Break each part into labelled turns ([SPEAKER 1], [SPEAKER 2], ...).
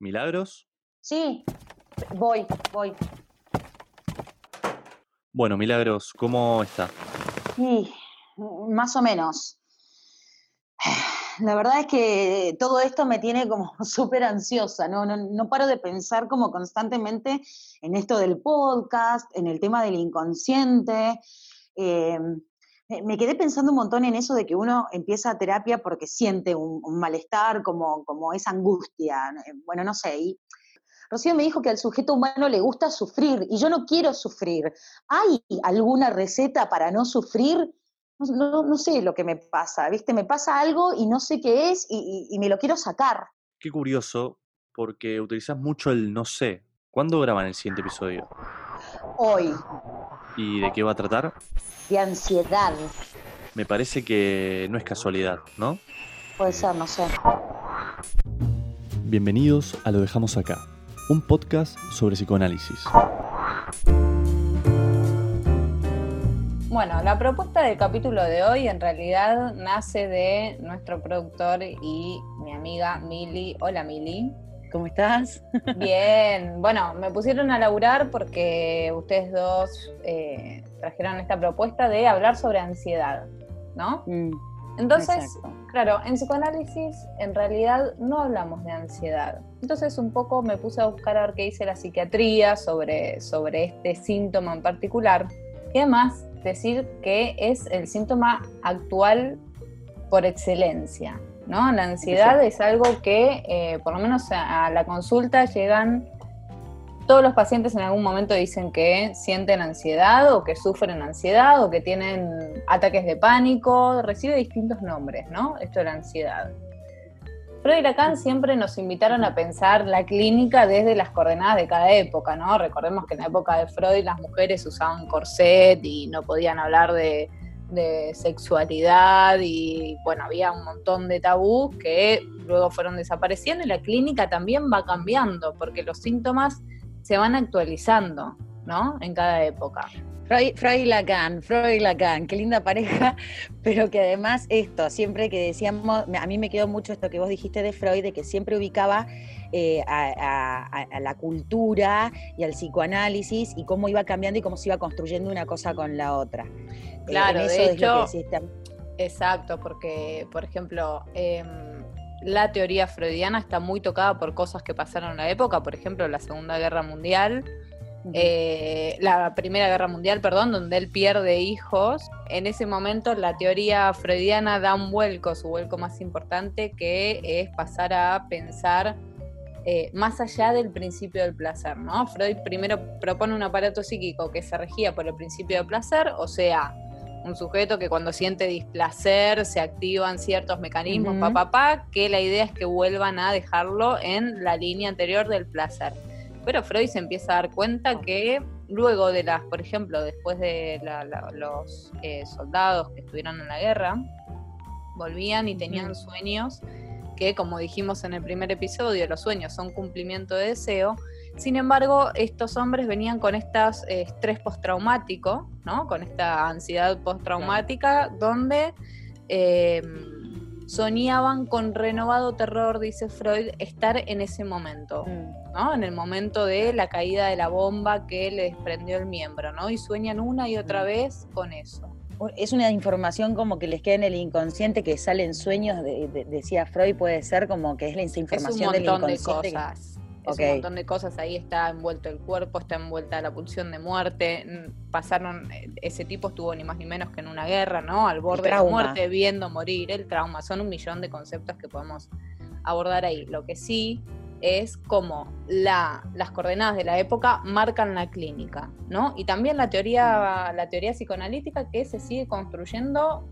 [SPEAKER 1] ¿Milagros?
[SPEAKER 2] Sí, voy, voy.
[SPEAKER 1] Bueno, Milagros, ¿cómo está?
[SPEAKER 2] Sí, más o menos. La verdad es que todo esto me tiene como súper ansiosa, ¿no? ¿no? paro de pensar como constantemente en esto del podcast, en el tema del inconsciente. Em, me quedé pensando un montón en eso de que uno empieza terapia porque siente un, malestar, como, como esa angustia. Bueno, no sé. Y Rocío me dijo que al sujeto humano le gusta sufrir y yo no quiero sufrir. ¿Hay alguna receta para no sufrir? No, sé lo que me pasa, ¿viste? Me pasa algo y no sé qué es y, me lo quiero sacar.
[SPEAKER 1] Qué curioso, porque utilizas mucho el no sé. ¿Cuándo graban el siguiente episodio?
[SPEAKER 2] Hoy.
[SPEAKER 1] ¿Y de qué va a tratar?
[SPEAKER 2] De ansiedad.
[SPEAKER 1] Me parece que no es casualidad, ¿no?
[SPEAKER 2] Puede ser, no sé.
[SPEAKER 1] Bienvenidos a Lo Dejamos Acá, un podcast sobre psicoanálisis.
[SPEAKER 3] Bueno, la propuesta del capítulo de hoy en realidad nace de nuestro productor y mi amiga Mili. Hola Mili.
[SPEAKER 2] ¿Cómo estás?
[SPEAKER 3] Bien, bueno, me pusieron a laburar porque ustedes dos eh, trajeron esta propuesta de hablar sobre ansiedad, ¿no? Mm, Entonces, claro, en psicoanálisis en realidad no hablamos de ansiedad. Entonces un poco me puse a buscar a ver qué dice la psiquiatría sobre, sobre este síntoma en particular. Y además decir que es el síntoma actual por excelencia, ¿no? La ansiedad es algo que, eh, por lo menos a, la consulta, llegan todos los pacientes en algún momento dicen que sienten ansiedad o que sufren ansiedad o que tienen ataques de pánico, recibe distintos nombres, ¿no? Esto de la ansiedad. Freud y Lacan siempre nos invitaron a pensar la clínica desde las coordenadas de cada época, ¿no? Recordemos que en la época de Freud las mujeres usaban corset y no podían hablar de, sexualidad y bueno, había un montón de tabús que luego fueron desapareciendo y la clínica también va cambiando porque los síntomas se van actualizando, ¿no? En cada época.
[SPEAKER 2] Freud, y Lacan, Freud y Lacan, qué linda pareja, pero que además esto, siempre que decíamos, a mí me quedó mucho esto que vos dijiste de Freud, de que siempre ubicaba eh, a, la cultura y al psicoanálisis y cómo iba cambiando y cómo se iba construyendo una cosa con la otra.
[SPEAKER 3] Eh, claro, de hecho, exacto, porque, por ejemplo, em, la teoría freudiana está muy tocada por cosas que pasaron en la época, por ejemplo, la Segunda Guerra Mundial, eh, la Primera Guerra Mundial, perdón, donde él pierde hijos. En ese momento la teoría freudiana da un vuelco, su vuelco más importante, que es pasar a pensar eh, más allá del principio del placer, ¿no? Freud primero propone un aparato psíquico que se regía por el principio del placer, o sea, un sujeto que cuando siente displacer se activan ciertos mecanismos, papá, que la idea es que vuelvan a dejarlo en la línea anterior del placer. Pero Freud se empieza a dar cuenta que luego de las, por ejemplo, después de los eh, soldados que estuvieron en la guerra, volvían y tenían sueños que, como dijimos en el primer episodio, los sueños son cumplimiento de deseo. Sin embargo, estos hombres venían con este estrés postraumático, ¿no? Con esta ansiedad postraumática, donde eh, soñaban con renovado terror, dice Freud, estar en ese momento, mm. ¿no? En el momento de la caída de la bomba que le desprendió el miembro, ¿no? Y sueñan una y otra mm. vez con eso.
[SPEAKER 2] Es una información como que les queda en el inconsciente que sale en sueños, decía Freud, puede ser como que es la información
[SPEAKER 3] del inconsciente. De cosas un montón de cosas, ahí está envuelto el cuerpo, está envuelta la pulsión de muerte, mm, pasaron, eh, ese tipo estuvo ni más ni menos que en una guerra, ¿no? Al borde de la muerte, viendo morir, el trauma, son un millón de conceptos que podemos abordar ahí. Lo que sí es como la, las coordenadas de la época marcan la clínica, ¿no? Y también la teoría, la teoría psicoanalítica que se sigue construyendo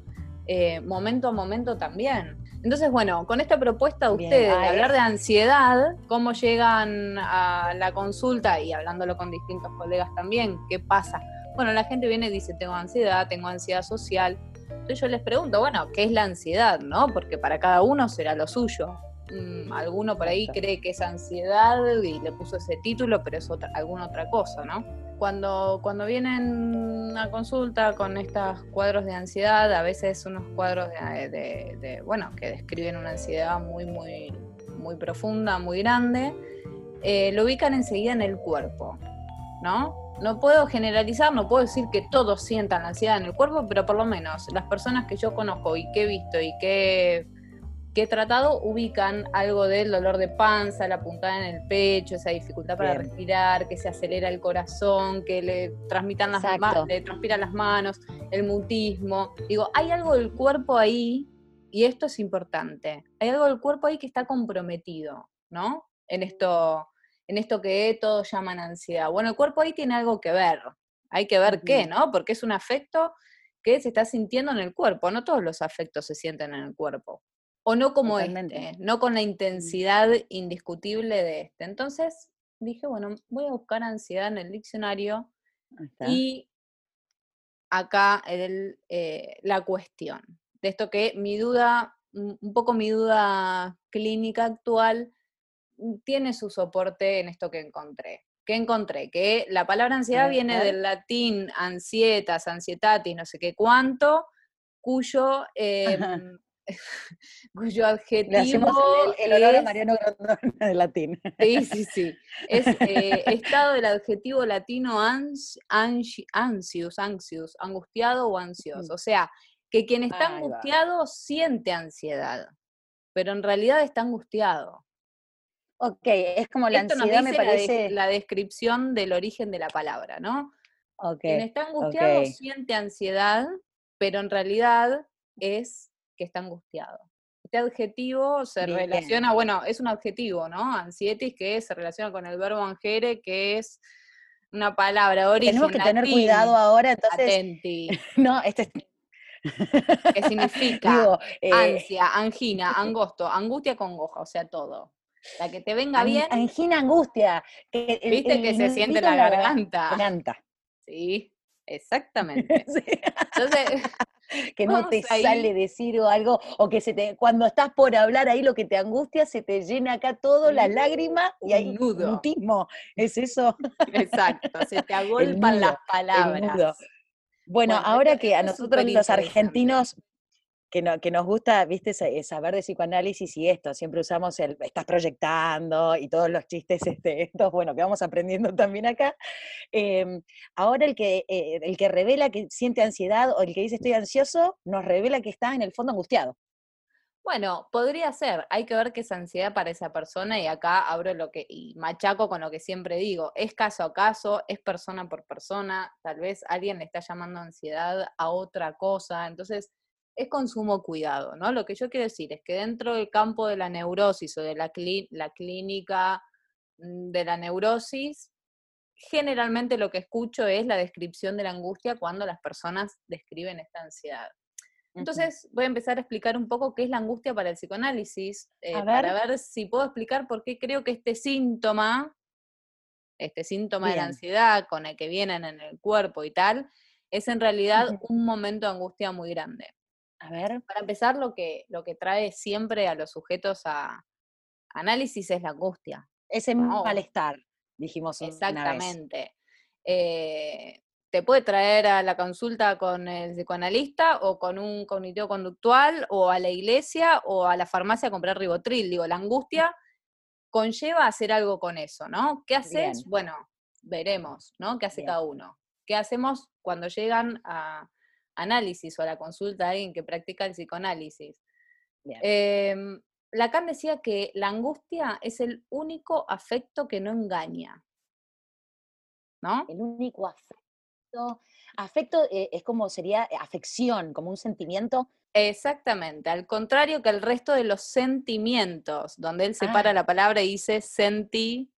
[SPEAKER 3] eh, momento a momento también. Entonces, bueno, con esta propuesta de ustedes de hablar de ansiedad, cómo llegan a la consulta y hablándolo con distintos colegas también, ¿qué pasa? Bueno, la gente viene y dice, tengo ansiedad, tengo ansiedad social. Entonces yo les pregunto, bueno, ¿qué es la ansiedad? ¿No? Porque para cada uno será lo suyo. Mm, alguno por ahí cree que es ansiedad y le puso ese título, pero es otra, alguna otra cosa, ¿no? Cuando, cuando vienen a consulta con estos cuadros de ansiedad, a veces unos cuadros de, bueno, que describen una ansiedad muy, muy, muy profunda, muy grande, eh, lo ubican enseguida en el cuerpo, ¿no? No puedo generalizar, no puedo decir que todos sientan la ansiedad en el cuerpo, pero por lo menos las personas que yo conozco y que he visto y que que he tratado ubican algo del dolor de panza, la puntada en el pecho, esa dificultad para respirar, que se acelera el corazón, que le transmitan las le transpiran las manos, el mutismo. Digo, hay algo del cuerpo ahí, y esto es importante, hay algo del cuerpo ahí que está comprometido, ¿no? En esto, en esto que todos llaman ansiedad. Bueno, el cuerpo ahí tiene algo que ver. Hay que ver qué, ¿no? Porque es un afecto que se está sintiendo en el cuerpo. No todos los afectos se sienten en el cuerpo. O no como este, no con la intensidad indiscutible de este. Entonces dije, bueno, voy a buscar ansiedad en el diccionario y acá el, eh, la cuestión de esto que mi duda, un poco mi duda clínica actual, mm, tiene su soporte en esto que encontré. ¿Qué encontré? Que la palabra ansiedad viene del latín ansietas, ansietatis, no sé qué cuánto, cuyo em, cuyo adjetivo.
[SPEAKER 2] el, el, honor a Mariano Grondona de latín.
[SPEAKER 3] Sí, sí, sí. Es eh, estado del adjetivo latino ans, ansius, anxious, angustiado o ansioso. O sea, que quien está angustiado siente ansiedad, pero en realidad está angustiado.
[SPEAKER 2] Ok, es como la ansiedad me parece.
[SPEAKER 3] La, descripción del origen de la palabra, ¿no? Okay, quien está angustiado siente ansiedad, pero en realidad es que está angustiado. Este adjetivo se relaciona, bueno, es un adjetivo, ¿no? Ansietis, que se relaciona con el verbo angere, que es una palabra de origen
[SPEAKER 2] Tenemos que tener cuidado ahora, entonces.
[SPEAKER 3] Atenti.
[SPEAKER 2] no, este es...
[SPEAKER 3] que significa eh, ansia, angina, angosto, angustia, congoja, o sea, todo. La que te venga bien.
[SPEAKER 2] Angina, angustia.
[SPEAKER 3] Viste que se siente la garganta. garganta. Sí, exactamente. Entonces,
[SPEAKER 2] que no te sale decir algo, o que se te, cuando estás por hablar ahí lo que te angustia, se te llena acá todo, la lágrima y hay un mutismo. ¿Es eso?
[SPEAKER 3] Exacto, se te agolpan las palabras.
[SPEAKER 2] Bueno, ahora que a nosotros los argentinos que, no, que nos gusta, viste, eh, saber de psicoanálisis y esto, siempre usamos el estás proyectando y todos los chistes este, estos, bueno, que vamos aprendiendo también acá. Em, ahora el que, eh, el que revela que siente ansiedad o el que dice estoy ansioso, nos revela que está en el fondo angustiado.
[SPEAKER 3] Bueno, podría ser, hay que ver qué es ansiedad para esa persona y acá abro lo que, y machaco con lo que siempre digo, es caso a caso, es persona por persona, tal vez alguien le está llamando ansiedad a otra cosa, entonces es consumo cuidado, ¿no? Lo que yo quiero decir es que dentro del campo de la neurosis o de la, la clínica mm, de la neurosis, generalmente lo que escucho es la descripción de la angustia cuando las personas describen esta ansiedad. Entonces voy a empezar a explicar un poco qué es la angustia para el psicoanálisis, eh, para ver si puedo explicar por qué creo que este síntoma, este síntoma de la ansiedad con el que vienen en el cuerpo y tal, es en realidad un momento de angustia muy grande.
[SPEAKER 2] A ver.
[SPEAKER 3] Para empezar, lo que, lo que trae siempre a los sujetos a análisis es la angustia.
[SPEAKER 2] Ese malestar, dijimos.
[SPEAKER 3] Exactamente. Eh, te puede traer a la consulta con el psicoanalista o con un cognitivo conductual o a la iglesia o a la farmacia a comprar ribotril. Digo, la angustia conlleva hacer algo con eso, ¿no? ¿Qué haces? Bueno, veremos, ¿no? ¿Qué hace cada uno? ¿Qué hacemos cuando llegan a, análisis o a la consulta de alguien que practica el psicoanálisis. Eh, Lacan decía que la angustia es el único afecto que no engaña. ¿No?
[SPEAKER 2] El único afecto. Afecto eh, es como sería afección, como un sentimiento.
[SPEAKER 3] Exactamente, al contrario que el resto de los sentimientos, donde él separa ah. la palabra y dice senti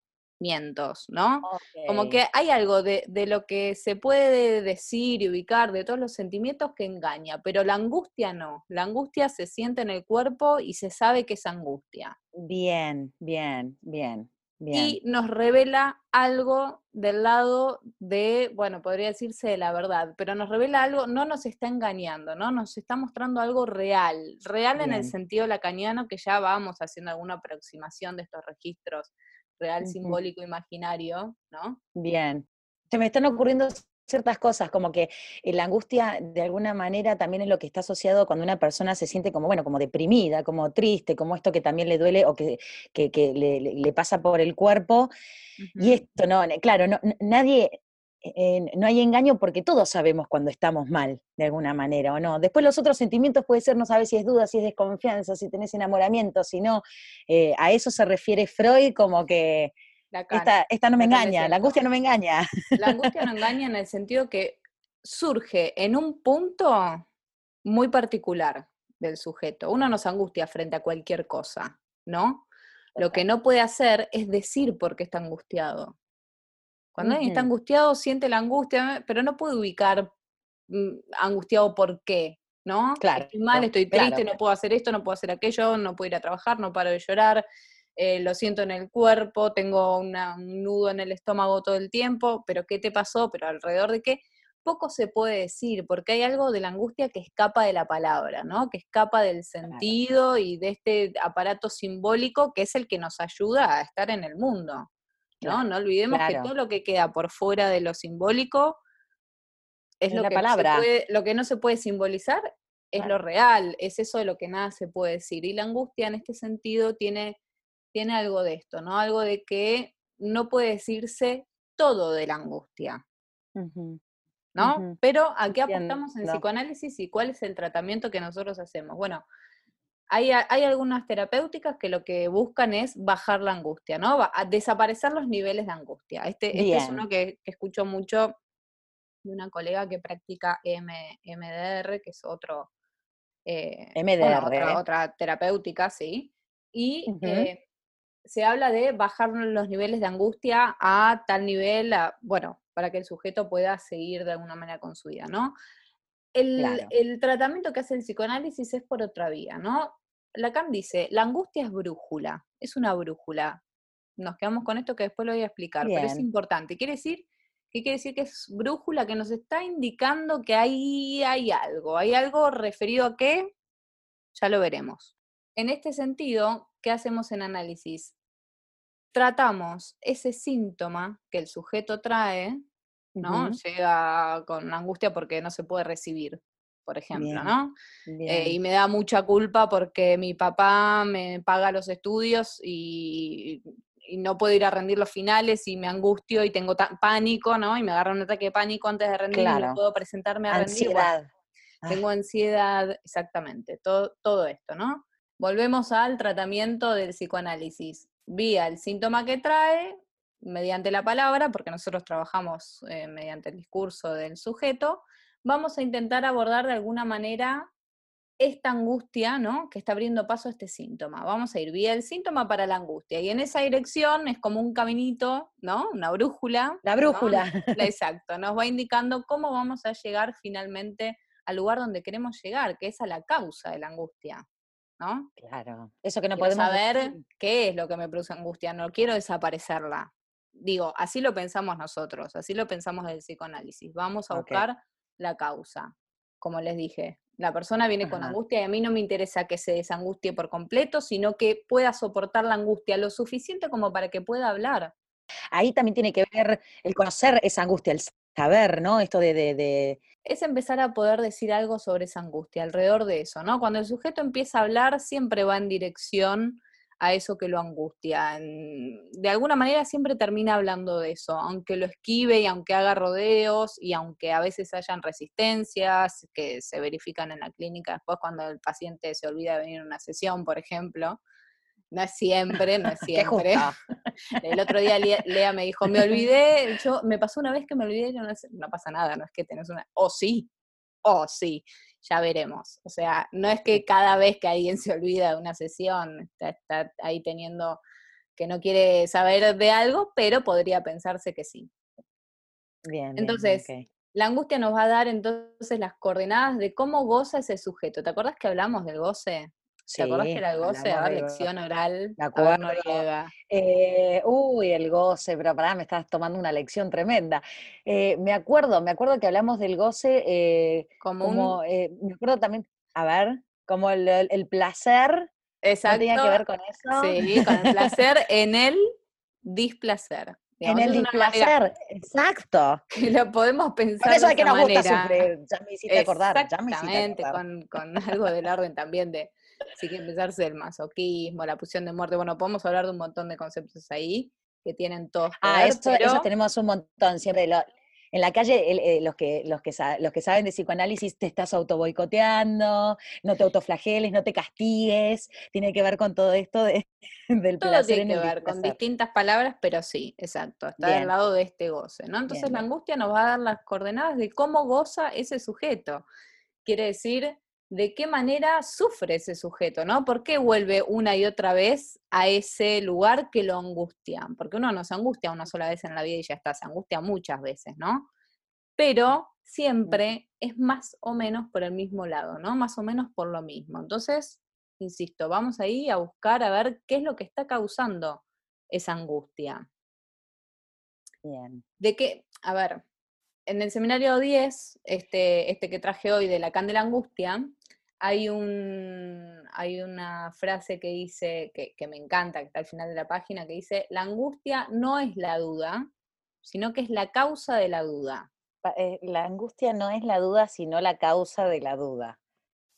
[SPEAKER 3] ¿no? Como que hay algo de, lo que se puede decir y ubicar de todos los sentimientos que engaña, pero la angustia no. La angustia se siente en el cuerpo y se sabe que es angustia.
[SPEAKER 2] Bien, bien, bien. Bien.
[SPEAKER 3] Y nos revela algo del lado de, bueno, podría decirse de la verdad, pero nos revela algo, no nos está engañando, ¿no? Nos está mostrando algo real, real en el sentido lacaniano, que ya vamos haciendo alguna aproximación de estos registros real, simbólico, imaginario, ¿no?
[SPEAKER 2] Bien. Se me están ocurriendo ciertas cosas, como que eh, la angustia de alguna manera también es lo que está asociado cuando una persona se siente como, bueno, como deprimida, como triste, como esto que también le duele o que, le, pasa por el cuerpo. Y esto, no, claro, no, nadie, eh, no hay engaño porque todos sabemos cuando estamos mal, de alguna manera, ¿o no? Después los otros sentimientos puede ser, no sabes si es duda, si es desconfianza, si tenés enamoramiento, si no. Eh, a eso se refiere Freud como que esta, esta, no me engaña, la angustia no me engaña.
[SPEAKER 3] La angustia no engaña en el sentido que surge en un punto muy particular del sujeto. Uno no se angustia frente a cualquier cosa, ¿no? Lo que no puede hacer es decir por qué está angustiado. Cuando alguien está angustiado, siente la angustia, pero no puede ubicar mm, angustiado por qué, ¿no?
[SPEAKER 2] Claro.
[SPEAKER 3] Estoy mal, estoy triste, no puedo hacer esto, no puedo hacer aquello, no puedo ir a trabajar, no paro de llorar, eh, lo siento en el cuerpo, tengo un nudo en el estómago todo el tiempo, pero ¿qué te pasó? ¿Pero alrededor de qué? Poco se puede decir, porque hay algo de la angustia que escapa de la palabra, ¿no? Que escapa del sentido y de este aparato simbólico que es el que nos ayuda a estar en el mundo. ¿No? No olvidemos que todo lo que queda por fuera de lo simbólico es, lo, que palabra. lo que no se puede simbolizar, es lo real, es eso de lo que nada se puede decir. Y la angustia en este sentido tiene, tiene algo de esto, ¿no? Algo de que no puede decirse todo de la angustia. ¿No? Pero ¿a qué apuntamos en psicoanálisis y cuál es el tratamiento que nosotros hacemos? Bueno, hay, algunas terapéuticas que lo que buscan es bajar la angustia, ¿no? A desaparecer los niveles de angustia. Este, este es uno que, escucho mucho de una colega que practica MDR, que es otro,
[SPEAKER 2] eh, MDR.
[SPEAKER 3] otra, terapéutica, sí. Y eh, se habla de bajar los niveles de angustia a tal nivel, bueno, para que el sujeto pueda seguir de alguna manera con su vida, ¿no? El, el, tratamiento que hace el psicoanálisis es por otra vía, ¿no? Lacan dice, la angustia es brújula, es una brújula. Nos quedamos con esto que después lo voy a explicar, pero es importante. Quiere decir, ¿qué quiere decir que es brújula? Que nos está indicando que ahí hay algo. ¿Hay algo referido a qué? Ya lo veremos. En este sentido, ¿qué hacemos en análisis? Tratamos ese síntoma que el sujeto trae, ¿no? Llega con angustia porque no se puede recibir por ejemplo, ¿no? Eh, y me da mucha culpa porque mi papá me paga los estudios y, no puedo ir a rendir los finales y me angustio y tengo pánico, ¿no? Y me agarra un ataque de pánico antes de rendir y no puedo presentarme a
[SPEAKER 2] ansiedad.
[SPEAKER 3] rendir. tengo ansiedad, exactamente, todo, todo esto, ¿no? Volvemos al tratamiento del psicoanálisis. Vía el síntoma que trae, mediante la palabra, porque nosotros trabajamos eh, mediante el discurso del sujeto, vamos a intentar abordar de alguna manera esta angustia, ¿no? Que está abriendo paso a este síntoma. Vamos a ir vía el síntoma para la angustia. Y en esa dirección es como un caminito, ¿no? Una brújula.
[SPEAKER 2] La brújula.
[SPEAKER 3] Exacto. Nos va indicando cómo vamos a llegar finalmente al lugar donde queremos llegar, que es a la causa de la angustia. ¿No?
[SPEAKER 2] Claro. Eso que no
[SPEAKER 3] podemos
[SPEAKER 2] saber
[SPEAKER 3] qué es lo que me produce angustia. No quiero desaparecerla. Digo, así lo pensamos nosotros, así lo pensamos del psicoanálisis. Vamos a buscar la causa. Como les dije, la persona viene con angustia y a mí no me interesa que se desangustie por completo, sino que pueda soportar la angustia lo suficiente como para que pueda hablar.
[SPEAKER 2] Ahí también tiene que ver el conocer esa angustia, el saber, ¿no? Esto de, de,
[SPEAKER 3] Es empezar a poder decir algo sobre esa angustia, alrededor de eso, ¿no? Cuando el sujeto empieza a hablar, siempre va en dirección a eso que lo angustia. De alguna manera siempre termina hablando de eso, aunque lo esquive y aunque haga rodeos y aunque a veces hayan resistencias que se verifican en la clínica después cuando el paciente se olvida de venir a una sesión, por ejemplo. No es siempre, no es siempre. el otro día Lea me dijo, me olvidé, yo me pasó una vez que me olvidé, yo no, no pasa nada, no es que tenés una, o sí, o sí ya veremos. O sea, no es que cada vez que alguien se olvida de una sesión está, ahí teniendo que no quiere saber de algo, pero podría pensarse que sí.
[SPEAKER 2] Bien.
[SPEAKER 3] Entonces, la angustia nos va a dar entonces las coordenadas de cómo goza ese sujeto. ¿Te acuerdas que hablamos del goce? ¿Te acordás que era el goce? A ver, lección oral.
[SPEAKER 2] La acuerdo. Eh, uy, el goce, pero pará, me estás tomando una lección tremenda. Eh, me acuerdo, me acuerdo que hablamos del goce eh, como, me acuerdo también, a ver, como el, placer.
[SPEAKER 3] Exacto.
[SPEAKER 2] ¿No tenía que ver con eso?
[SPEAKER 3] Sí, con el placer en el displacer.
[SPEAKER 2] en el displacer, exacto.
[SPEAKER 3] Que lo podemos pensar.
[SPEAKER 2] eso que nos gusta sufrir, ya me hiciste acordar. Ya me hiciste
[SPEAKER 3] Con, con algo del orden también de, sí que empezarse el masoquismo, la pulsión de muerte, bueno, podemos hablar de un montón de conceptos ahí que tienen todos.
[SPEAKER 2] ah, eso, eso, tenemos un montón, siempre lo, en la calle eh, los, que, los, que los que saben de psicoanálisis te estás autoboicoteando, no te autoflageles, no te castigues, tiene que ver con todo esto de, del
[SPEAKER 3] todo
[SPEAKER 2] placer.
[SPEAKER 3] Tiene que ver con distintas palabras, pero sí, exacto, está del lado de este goce, ¿no? Entonces la angustia nos va a dar las coordenadas de cómo goza ese sujeto. Quiere decir, de qué manera sufre ese sujeto, ¿no? ¿Por qué vuelve una y otra vez a ese lugar que lo angustia? Porque uno no se angustia una sola vez en la vida y ya está, se angustia muchas veces, ¿no? Pero siempre es más o menos por el mismo lado, ¿no? Más o menos por lo mismo. Entonces, insisto, vamos ahí a buscar a ver qué es lo que está causando esa angustia.
[SPEAKER 2] Bien.
[SPEAKER 3] De qué, a ver, en el seminario 10, este, este que traje hoy de Lacan de la angustia, hay, un, hay una frase que dice, que, me encanta, que está al final de la página, que dice, la angustia no es la duda, sino que es la causa de la duda.
[SPEAKER 2] Eh, la angustia no es la duda, sino la causa de la duda.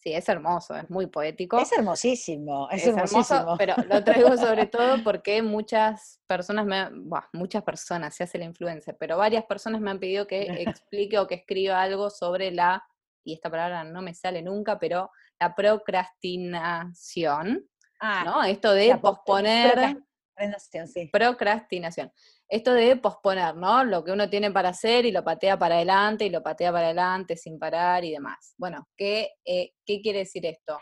[SPEAKER 3] Sí, es hermoso, es muy poético.
[SPEAKER 2] Es hermosísimo, es, hermosísimo.
[SPEAKER 3] pero lo traigo sobre todo porque muchas personas, me, muchas personas, se hace la influencia, pero varias personas me han pedido que explique o que escriba algo sobre la y esta palabra no me sale nunca, pero la procrastinación, ah, ¿no? Esto de posponer. Procrastinación. Esto de posponer, ¿no? Lo que uno tiene para hacer y lo patea para adelante y lo patea para adelante sin parar y demás. Bueno, ¿qué, eh, ¿qué quiere decir esto?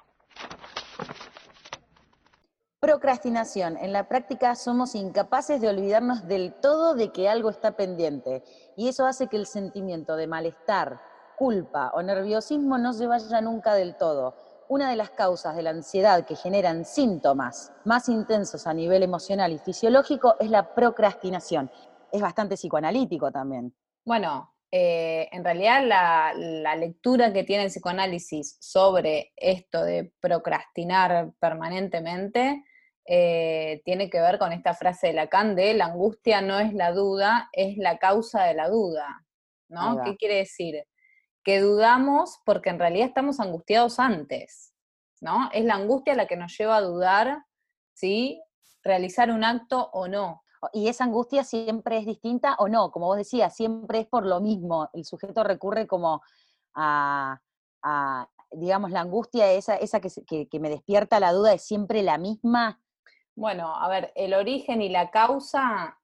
[SPEAKER 2] Procrastinación. En la práctica somos incapaces de olvidarnos del todo de que algo está pendiente y eso hace que el sentimiento de malestar, culpa o nerviosismo no se vaya nunca del todo. Una de las causas de la ansiedad que generan síntomas más intensos a nivel emocional y fisiológico es la procrastinación. Es bastante psicoanalítico también.
[SPEAKER 3] Bueno, eh, en realidad la, lectura que tiene el psicoanálisis sobre esto de procrastinar permanentemente eh, tiene que ver con esta frase de Lacan de la angustia no es la duda, es la causa de la duda. ¿no? ¿Qué quiere decir? Que dudamos porque en realidad estamos angustiados antes, ¿no? Es la angustia la que nos lleva a dudar si realizar un acto o no.
[SPEAKER 2] Y esa angustia siempre es distinta o no, como vos decías, siempre es por lo mismo. El sujeto recurre como a, digamos, la angustia esa, esa que, me despierta la duda es siempre la misma.
[SPEAKER 3] Bueno, a ver, el origen y la causa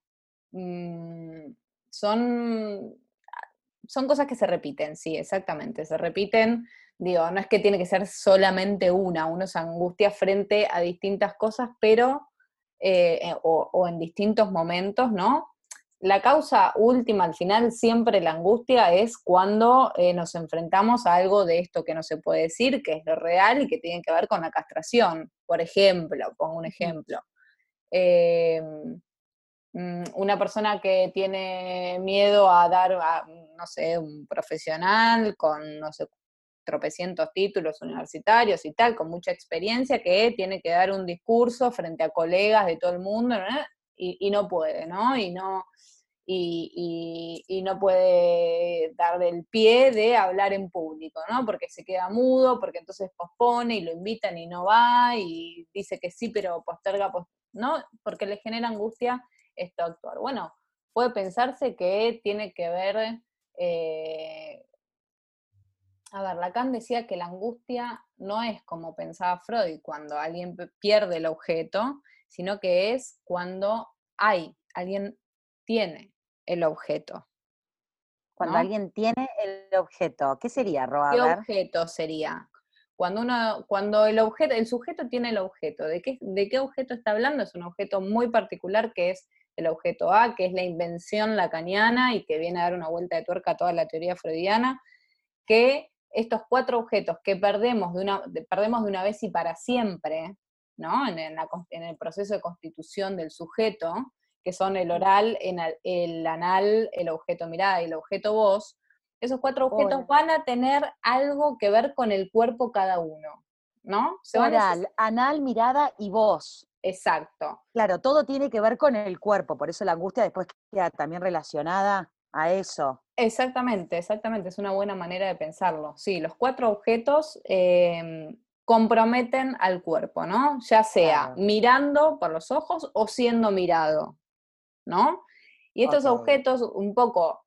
[SPEAKER 3] mm, son son cosas que se repiten, sí, exactamente, se repiten. Digo, no es que tiene que ser solamente una, uno se angustia frente a distintas cosas, pero, eh, eh, o, en distintos momentos, ¿no? La causa última, al final, siempre la angustia es cuando eh, nos enfrentamos a algo de esto que no se puede decir, que es lo real y que tiene que ver con la castración. Por ejemplo, pongo un ejemplo. Em, Mm, una persona que tiene miedo a dar, a, no sé, un profesional con, no sé, tropecientos títulos universitarios y tal, con mucha experiencia, que tiene que dar un discurso frente a colegas de todo el mundo, y, no puede, ¿no? Y no, y, no puede dar el pie de hablar en público, ¿no? Porque se queda mudo, porque entonces pospone y lo invitan y no va, y dice que sí, pero posterga, ¿no? Porque le genera angustia esto actuar? Bueno, puede pensarse que tiene que ver, eh, a ver, Lacan decía que la angustia no es como pensaba Freud, cuando alguien pierde el objeto, sino que es cuando hay, alguien tiene el objeto.
[SPEAKER 2] Cuando alguien tiene el objeto, ¿qué sería, Roa?
[SPEAKER 3] ¿Qué objeto sería? Cuando, uno, cuando el objeto, el sujeto tiene el objeto, ¿de qué, ¿de qué objeto está hablando? Es un objeto muy particular que es el objeto A, que es la invención lacaniana y que viene a dar una vuelta de tuerca a toda la teoría freudiana, que estos cuatro objetos que perdemos de una, perdemos de una vez y para siempre, ¿no? En, el proceso de constitución del sujeto, que son el oral, el, anal, el objeto mirada y el objeto voz, esos cuatro objetos van a tener algo que ver con el cuerpo cada uno, ¿no?
[SPEAKER 2] oral, anal, mirada y voz.
[SPEAKER 3] Exacto.
[SPEAKER 2] Claro, todo tiene que ver con el cuerpo, por eso la angustia después queda también relacionada a eso.
[SPEAKER 3] Exactamente, exactamente, es una buena manera de pensarlo. Sí, los cuatro objetos em, comprometen al cuerpo, ¿no? Ya sea mirando por los ojos o siendo mirado, ¿no? Y estos objetos, un poco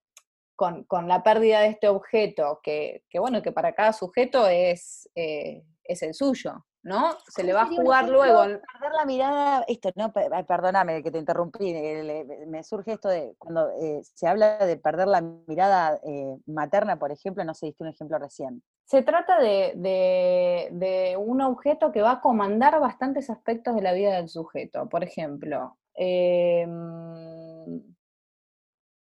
[SPEAKER 3] con, la pérdida de este objeto, que, bueno, que para cada sujeto es, eh, es el suyo, ¿no? Se le va a jugar luego.
[SPEAKER 2] Perder la mirada, esto, no, perdóname que te interrumpí, me surge esto de cuando eh, se habla de perder la mirada eh, materna, por ejemplo, no sé, diste un ejemplo recién.
[SPEAKER 3] Se trata de, de, un objeto que va a comandar bastantes aspectos de la vida del sujeto. Por ejemplo, em,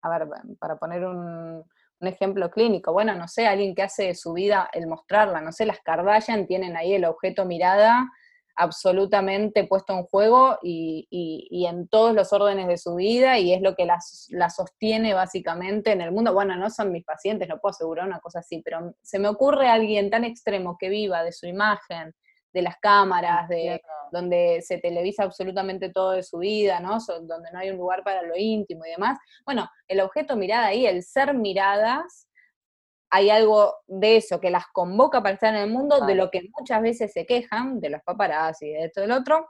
[SPEAKER 3] a ver, para poner un, un ejemplo clínico, bueno, no sé, alguien que hace de su vida el mostrarla, no sé, las Kardashian tienen ahí el objeto mirada absolutamente puesto en juego y, en todos los órdenes de su vida y es lo que la sostiene básicamente en el mundo. Bueno, no son mis pacientes, no puedo asegurar una cosa así, pero se me ocurre alguien tan extremo que viva de su imagen, de las cámaras, de donde se televisa absolutamente todo de su vida, ¿no? donde no hay un lugar para lo íntimo y demás. Bueno, el objeto mirada ahí, el ser miradas, hay algo de eso que las convoca para estar en el mundo, de lo que muchas veces se quejan, de los paparazzi y de esto y del otro,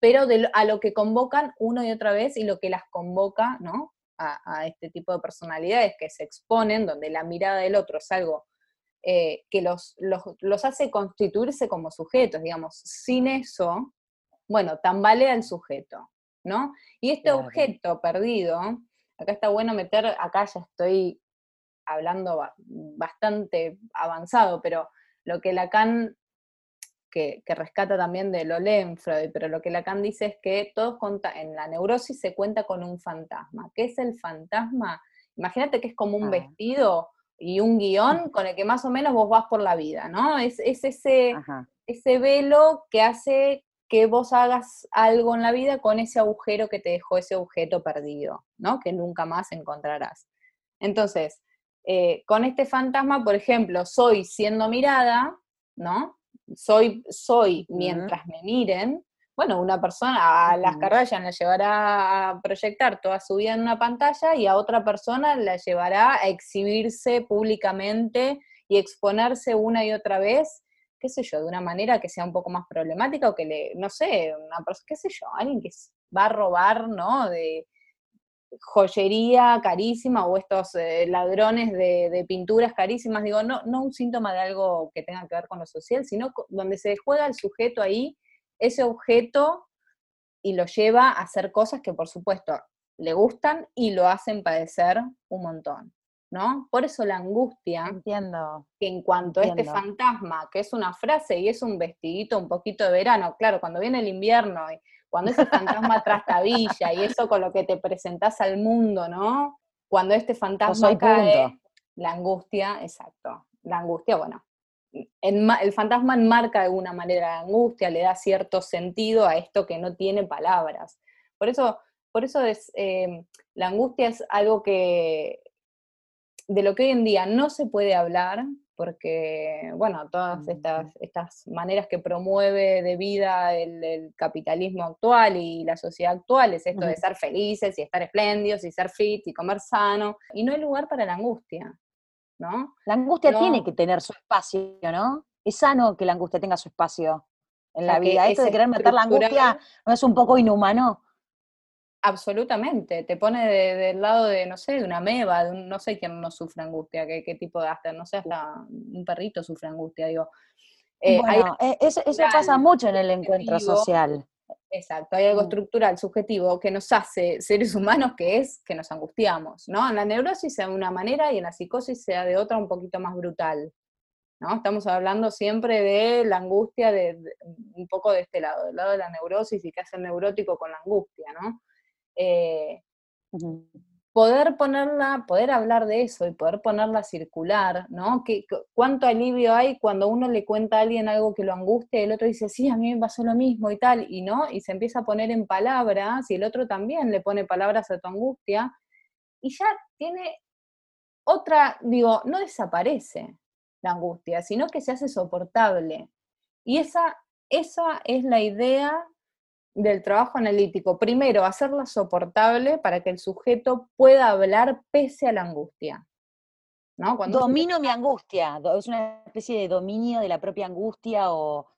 [SPEAKER 3] pero de, a lo que convocan una y otra vez y lo que las convoca, ¿no? A, a, este tipo de personalidades que se exponen, donde la mirada del otro es algo eh, que los, los, hace constituirse como sujetos, digamos. Sin eso, bueno, tambalea el sujeto, ¿no? Y este objeto perdido, acá está bueno meter, acá ya estoy hablando bastante avanzado, pero lo que Lacan, que, que rescata también de lo Freud, pero lo que Lacan dice es que todos en la neurosis se cuenta con un fantasma. ¿Qué es el fantasma? Imagínate que es como un ah. vestido y un guion con el que más o menos vos vas por la vida, ¿no? Es, ese, ese velo que hace que vos hagas algo en la vida con ese agujero que te dejó ese objeto perdido, ¿no? Que nunca más encontrarás. Entonces, eh, con este fantasma, por ejemplo, soy siendo mirada, ¿no? Soy, soy mientras me miren, bueno, una persona a las Kardashian la llevará a proyectar toda su vida en una pantalla y a otra persona la llevará a exhibirse públicamente y exponerse una y otra vez, qué sé yo, de una manera que sea un poco más problemática o que le, no sé, una persona, qué sé yo, alguien que va a robar, ¿no? De joyería carísima o estos eh, ladrones de, de, pinturas carísimas, digo, no, no un síntoma de algo que tenga que ver con lo social, sino donde se juega el sujeto ahí ese objeto y lo lleva a hacer cosas que por supuesto le gustan y lo hacen padecer un montón, ¿no? Por eso la angustia,
[SPEAKER 2] entiendo,
[SPEAKER 3] que en cuanto a este fantasma, que es una frase y es un vestidito un poquito de verano, claro, cuando viene el invierno y cuando ese fantasma trastabilla y eso con lo que te presentás al mundo, ¿no? Cuando este fantasma cae, la angustia, exacto, la angustia, bueno, el fantasma enmarca de alguna manera la angustia, le da cierto sentido a esto que no tiene palabras. Por eso, por eso es, em, la angustia es algo que de lo que hoy en día no se puede hablar, porque, bueno, todas estas, estas maneras que promueve de vida el, capitalismo actual y la sociedad actual es esto de ser felices y estar espléndidos y ser fit y comer sano, y no hay lugar para la angustia. ¿No?
[SPEAKER 2] La angustia tiene que tener su espacio, ¿no? Es sano que la angustia tenga su espacio en la vida. Esto de querer meter la angustia no es un poco inhumano.
[SPEAKER 3] Absolutamente, te pone del lado de, no sé, de una meba, de no sé quién no sufre angustia, qué, tipo de hasta, no sé, hasta un perrito sufre angustia, digo.
[SPEAKER 2] Eh, bueno, eso, eso, pasa mucho en el encuentro social.
[SPEAKER 3] Exacto, hay algo mm. estructural, subjetivo, que nos hace seres humanos, que es que nos angustiamos, ¿no? En la neurosis sea de una manera y en la psicosis sea de otra un poquito más brutal, ¿no? Estamos hablando siempre de la angustia, de, un poco de este lado, del lado de la neurosis y qué hace el neurótico con la angustia, ¿no? Eh, poder ponerla, poder hablar de eso y poder ponerla circular, ¿no? Que, ¿Cuánto alivio hay cuando uno le cuenta a alguien algo que lo angustia y el otro dice, sí, a mí me pasó lo mismo y tal, y no, y se empieza a poner en palabras y el otro también le pone palabras a tu angustia y ya tiene otra, digo, no desaparece la angustia, sino que se hace soportable. Y esa, esa es la idea del trabajo analítico. Primero, hacerla soportable para que el sujeto pueda hablar pese a la angustia.
[SPEAKER 2] ¿no? Cuando Domino mi angustia, es una especie de dominio de la propia angustia o...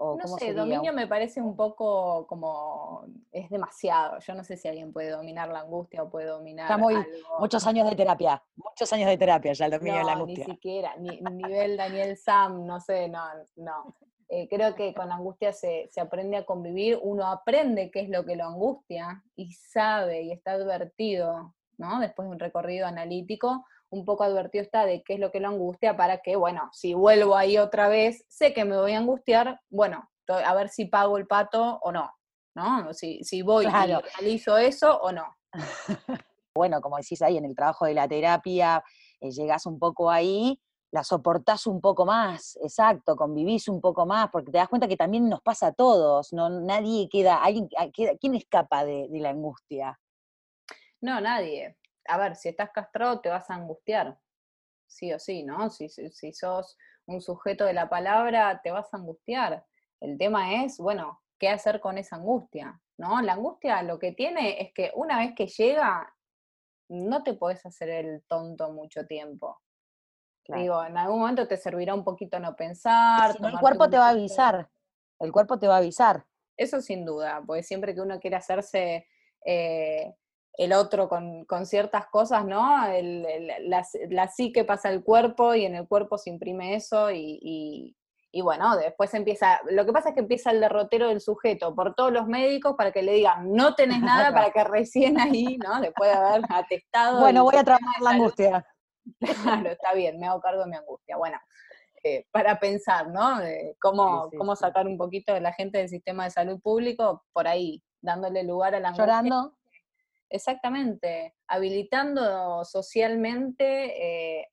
[SPEAKER 3] no sé, dominio me parece un poco como, es demasiado, yo no sé si alguien puede dominar la angustia o puede dominar
[SPEAKER 2] Está muy, muchos años de terapia, muchos años de terapia ya el dominio de la angustia.
[SPEAKER 3] ni siquiera, ni, nivel Daniel Sam, no sé, no, no. Eh, creo que con la angustia se, se, aprende a convivir, uno aprende qué es lo que lo angustia y sabe y está advertido, ¿no? Después de un recorrido analítico, un poco advertido está de qué es lo que lo angustia para que, bueno, si vuelvo ahí otra vez, sé que me voy a angustiar, bueno, a ver si pago el pato o no, ¿no? Si, si voy y realizo eso o no.
[SPEAKER 2] bueno, como decís ahí, en el trabajo de la terapia, eh, llegas un poco ahí, la soportás un poco más, exacto, convivís un poco más, porque te das cuenta que también nos pasa a todos, no nadie queda, alguien queda, ¿quién escapa de la angustia?
[SPEAKER 3] No, nadie a ver, si estás castrado te vas a angustiar, sí o sí, ¿no? Si, si, sos un sujeto de la palabra, te vas a angustiar. El tema es, bueno, ¿qué hacer con esa angustia? ¿No? La angustia lo que tiene es que una vez que llega, no te podés hacer el tonto mucho tiempo. Digo, en algún momento te servirá un poquito no pensar.
[SPEAKER 2] el cuerpo te va a avisar. El cuerpo te va a avisar.
[SPEAKER 3] Eso sin duda, porque siempre que uno quiere hacerse eh, el otro con, ciertas cosas, ¿no? El, la, la, psique pasa al cuerpo y en el cuerpo se imprime eso y, bueno, después empieza, lo que pasa es que empieza el derrotero del sujeto por todos los médicos para que le digan, no tenés nada, para que recién ahí, ¿no? Después de haber atestado.
[SPEAKER 2] Bueno, voy a trabajar la angustia.
[SPEAKER 3] Claro, está bien, me hago cargo de mi angustia. Bueno, eh, para pensar, ¿no? cómo, cómo sacar un poquito de la gente del sistema de salud público por ahí, dándole lugar a la angustia.
[SPEAKER 2] Llorando
[SPEAKER 3] Exactamente, habilitando socialmente, eh,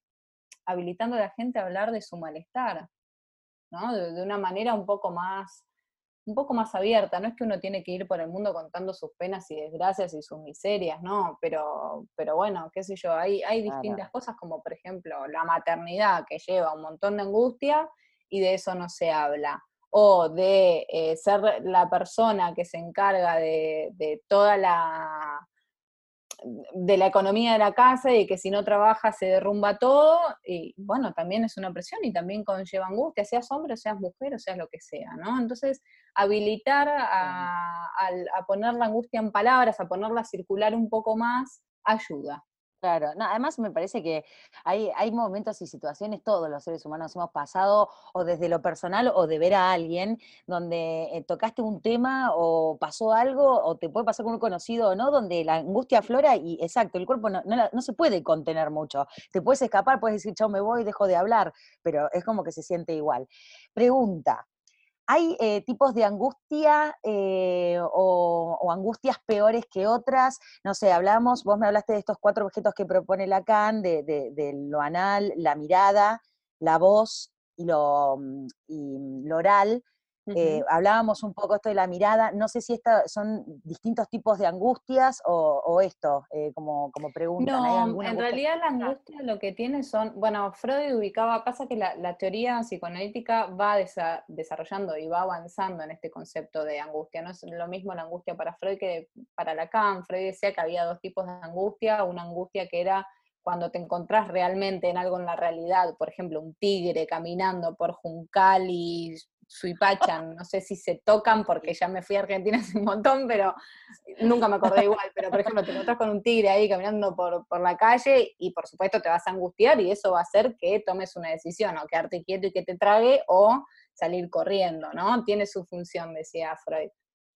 [SPEAKER 3] habilitando a la gente a hablar de su malestar, ¿no? De, una manera un poco más, un poco más abierta. No es que uno tiene que ir por el mundo contando sus penas y desgracias y sus miserias, ¿no? Pero, pero bueno, qué sé yo, hay, hay distintas cosas como por ejemplo la maternidad que lleva un montón de angustia y de eso no se habla o de eh, ser la persona que se encarga de toda la de la economía de la casa y que si no trabaja se derrumba todo, y bueno, también es una presión y también conlleva angustia, seas hombre, seas mujer, o seas lo que sea, ¿no? Entonces, habilitar a, a poner la angustia en palabras, a ponerla a circular un poco más, ayuda.
[SPEAKER 2] Claro, no, además me parece que hay, hay momentos y situaciones, todos los seres humanos hemos pasado, o desde lo personal o de ver a alguien, donde eh, tocaste un tema o pasó algo, o te puede pasar con un conocido o no, donde la angustia aflora y exacto, el cuerpo no, no, se puede contener mucho. Te puedes escapar, puedes decir, chao, me voy, dejo de hablar, pero es como que se siente igual. Pregunta, hay eh, tipos de angustia eh, o, angustias peores que otras. No sé, hablamos, vos me hablaste de estos cuatro objetos que propone Lacan, de, de lo anal, la mirada, la voz y lo, mm, y lo oral. Eh, hablábamos un poco esto de la mirada, no sé si estas son distintos tipos de angustias o, esto, eh, como, como pregunta.
[SPEAKER 3] No, en realidad la angustia lo que tiene son, bueno, Freud ubicaba, pasa que la, teoría psicoanalítica va desarrollando y va avanzando en este concepto de angustia, no es lo mismo la angustia para Freud que para Lacan, Freud decía que había dos tipos de angustia, una angustia que era cuando te encontrás realmente en algo en la realidad, por ejemplo, un tigre caminando por Juncal y Suipachan, no sé si se tocan porque ya me fui a Argentina hace un montón, pero nunca me acordé igual, pero por ejemplo te encontrás con un tigre ahí caminando por, por la calle y por supuesto te vas a angustiar y eso va a hacer que tomes una decisión, o quedarte quieto y que te trague, o salir corriendo, ¿no? Tiene su función, decía Freud.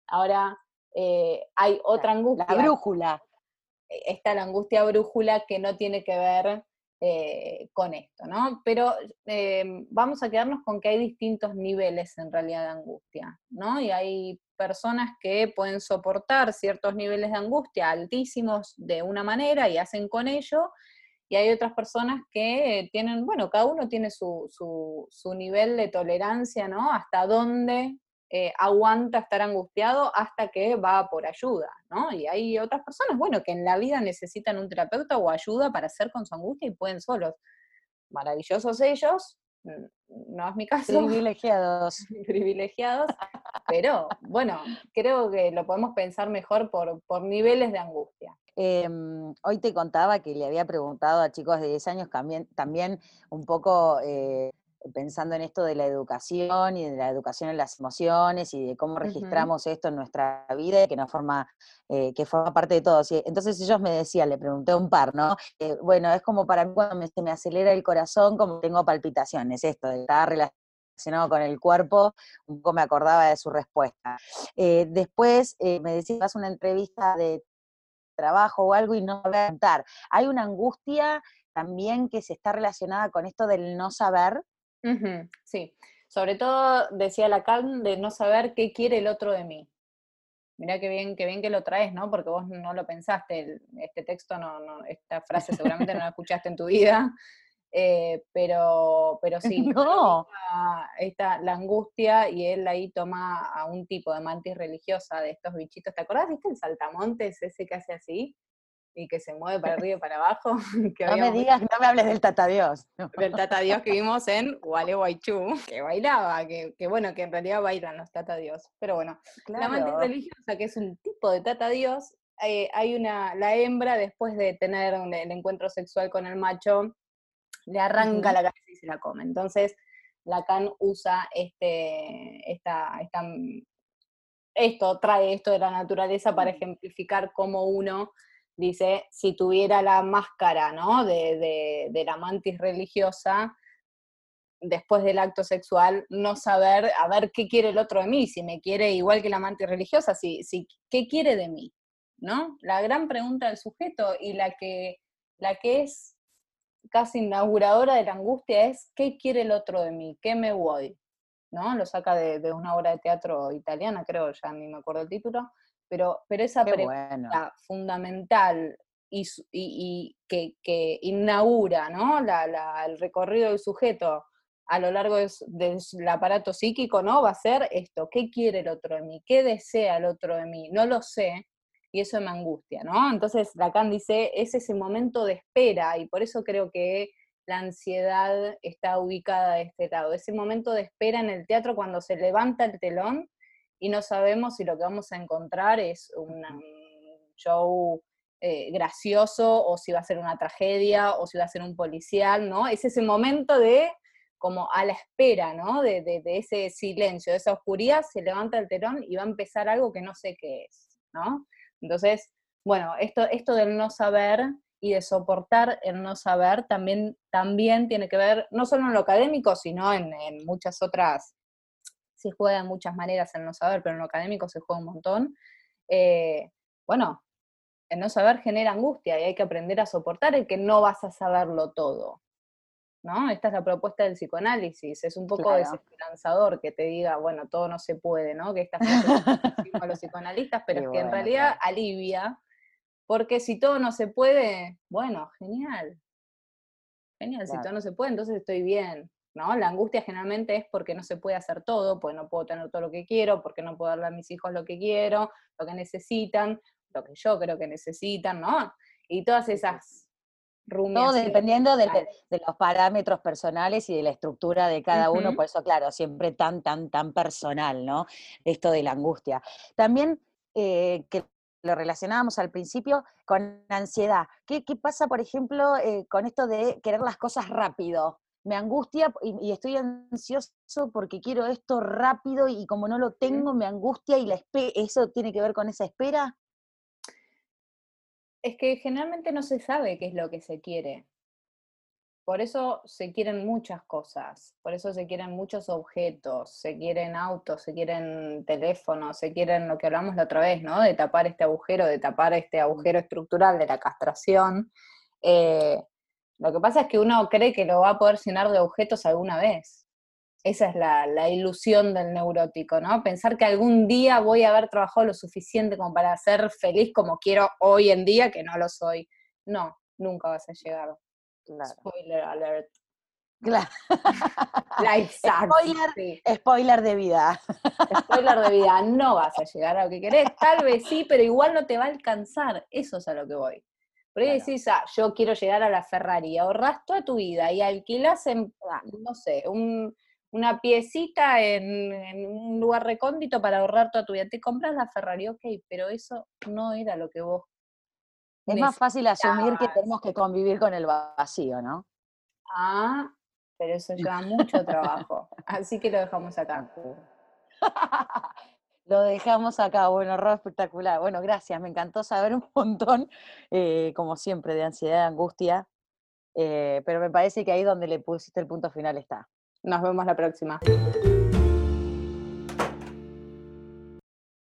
[SPEAKER 3] Ahora, eh, hay otra angustia.
[SPEAKER 2] La brújula.
[SPEAKER 3] Está la angustia brújula que no tiene que ver eh, con esto, ¿no? Pero eh, vamos a quedarnos con que hay distintos niveles en realidad de angustia, ¿no? Y hay personas que pueden soportar ciertos niveles de angustia altísimos de una manera y hacen con ello, y hay otras personas que tienen, bueno, cada uno tiene su, su, su nivel de tolerancia, ¿no? Hasta dónde eh, aguanta estar angustiado hasta que va por ayuda, ¿no? Y hay otras personas, bueno, que en la vida necesitan un terapeuta o ayuda para hacer con su angustia y pueden solos. Maravillosos ellos, no es mi caso.
[SPEAKER 2] Privilegiados.
[SPEAKER 3] Privilegiados, pero bueno, creo que lo podemos pensar mejor por, por niveles de angustia.
[SPEAKER 2] Em, hoy te contaba que le había preguntado a chicos de 10 años también, también un poco eh, pensando en esto de la educación y de la educación en las emociones y de cómo registramos esto en nuestra vida y que nos forma, eh, que forma parte de todo. Entonces ellos me decían, le pregunté a un par, ¿no? Eh, bueno, es como para mí cuando se me acelera el corazón, como tengo palpitaciones, esto de estar relacionado con el cuerpo, un poco me acordaba de su respuesta. Eh, después me decías una entrevista de trabajo o algo y no voy a contar. Hay una angustia también que se está relacionada con esto del no saber,
[SPEAKER 3] sí, sobre todo decía Lacan de no saber qué quiere el otro de mí. Mirá qué bien, qué bien que lo traes, ¿no? Porque vos no lo pensaste, este texto, no, esta frase seguramente no la escuchaste en tu vida, eh, pero, pero sí,
[SPEAKER 2] no.
[SPEAKER 3] esta, la angustia y él ahí toma a un tipo de mantis religiosa de estos bichitos. ¿Te acordás? ¿Viste el saltamontes ese que hace así? Y que se mueve para arriba y para abajo.
[SPEAKER 2] no me digas, no me hables del Tata Dios.
[SPEAKER 3] Del Tata Dios que vimos en Gualeguaychú, que bailaba, que, bueno, que en realidad bailan los Tata Dios. Pero bueno, la mantis religiosa, que es un tipo de Tata Dios, eh, hay una, la hembra después de tener el encuentro sexual con el macho, le arranca la cabeza y se la come. Entonces, Lacan usa este, esta, esta, esto, trae esto de la naturaleza para ejemplificar cómo uno dice, si tuviera la máscara, ¿no? De, la mantis religiosa, después del acto sexual, no saber, a ver qué quiere el otro de mí, si me quiere igual que la mantis religiosa, si, si, ¿qué quiere de mí? ¿No? La gran pregunta del sujeto y la que, la que es casi inauguradora de la angustia es, ¿qué quiere el otro de mí? ¿Qué me voy? ¿No? Lo saca de, de una obra de teatro italiana, creo, ya ni me acuerdo el título, pero, pero esa pregunta fundamental y, que, inaugura ¿no? el recorrido del sujeto a lo largo del aparato psíquico, ¿no? Va a ser esto, ¿qué quiere el otro de mí? ¿Qué desea el otro de mí? No lo sé, y eso me angustia, ¿no? Entonces Lacan dice, es ese momento de espera, y por eso creo que la ansiedad está ubicada de este lado, ese momento de espera en el teatro cuando se levanta el telón y no sabemos si lo que vamos a encontrar es un show eh, gracioso o si va a ser una tragedia o si va a ser un policial, ¿no? Es ese momento de como a la espera, ¿no? De, de, ese silencio, de esa oscuridad, se levanta el telón y va a empezar algo que no sé qué es, ¿no? Entonces, bueno, esto, esto del no saber y de soportar el no saber también, también tiene que ver, no solo en lo académico, sino en, en muchas otras se juega de muchas maneras el no saber, pero en lo académico se juega un montón. Eh, bueno, el no saber genera angustia y hay que aprender a soportar el que no vas a saberlo todo. ¿no? Esta es la propuesta del psicoanálisis. Es un poco desesperanzador que te diga, bueno, todo no se puede, ¿no? Que estas a los psicoanalistas, pero es que en realidad alivia, porque si todo no se puede, bueno, genial. Genial, si todo no se puede, entonces estoy bien. ¿No? La angustia generalmente es porque no se puede hacer todo, porque no puedo tener todo lo que quiero, porque no puedo darle a mis hijos lo que quiero, lo que necesitan, lo que yo creo que necesitan, ¿no? Y todas esas
[SPEAKER 2] rumias. Todo dependiendo de, los parámetros personales y de la estructura de cada uno, por eso, claro, siempre tan, tan, tan personal, ¿no? Esto de la angustia. También eh, que lo relacionábamos al principio con ansiedad. ¿Qué, pasa, por ejemplo, eh, con esto de querer las cosas rápido? Me angustia y, estoy ansioso porque quiero esto rápido y como no lo tengo, me angustia y la ¿eso tiene que ver con esa espera?
[SPEAKER 3] Es que generalmente no se sabe qué es lo que se quiere. Por eso se quieren muchas cosas, por eso se quieren muchos objetos, se quieren autos, se quieren teléfonos, se quieren lo que hablamos la otra vez, ¿no? De tapar este agujero, de tapar este agujero estructural de la castración. Eh, lo que pasa es que uno cree que lo va a poder llenar de objetos alguna vez. Esa es la, ilusión del neurótico, ¿no? Pensar que algún día voy a haber trabajado lo suficiente como para ser feliz como quiero hoy en día, que no lo soy. No, nunca vas a llegar. Spoiler alert.
[SPEAKER 2] Claro. spoiler, spoiler de vida.
[SPEAKER 3] Spoiler de vida, no vas a llegar a lo que querés. Tal vez sí, pero igual no te va a alcanzar. Eso es a lo que voy. Por ahí decís, ah, yo quiero llegar a la Ferrari, ahorras toda tu vida y alquilas en, no sé, una piecita en, un lugar recóndito para ahorrar toda tu vida. Te compras la Ferrari, ok, pero eso no era lo que vos.
[SPEAKER 2] Es más fácil asumir que tenemos que convivir con el vacío, ¿no?
[SPEAKER 3] Ah, pero eso lleva mucho trabajo. Así que lo dejamos acá.
[SPEAKER 2] Lo dejamos acá, bueno, Rob, espectacular. Bueno, gracias, me encantó saber un montón, eh, como siempre, de ansiedad, de angustia, eh, pero me parece que ahí donde le pusiste el punto final está.
[SPEAKER 3] Nos vemos la próxima.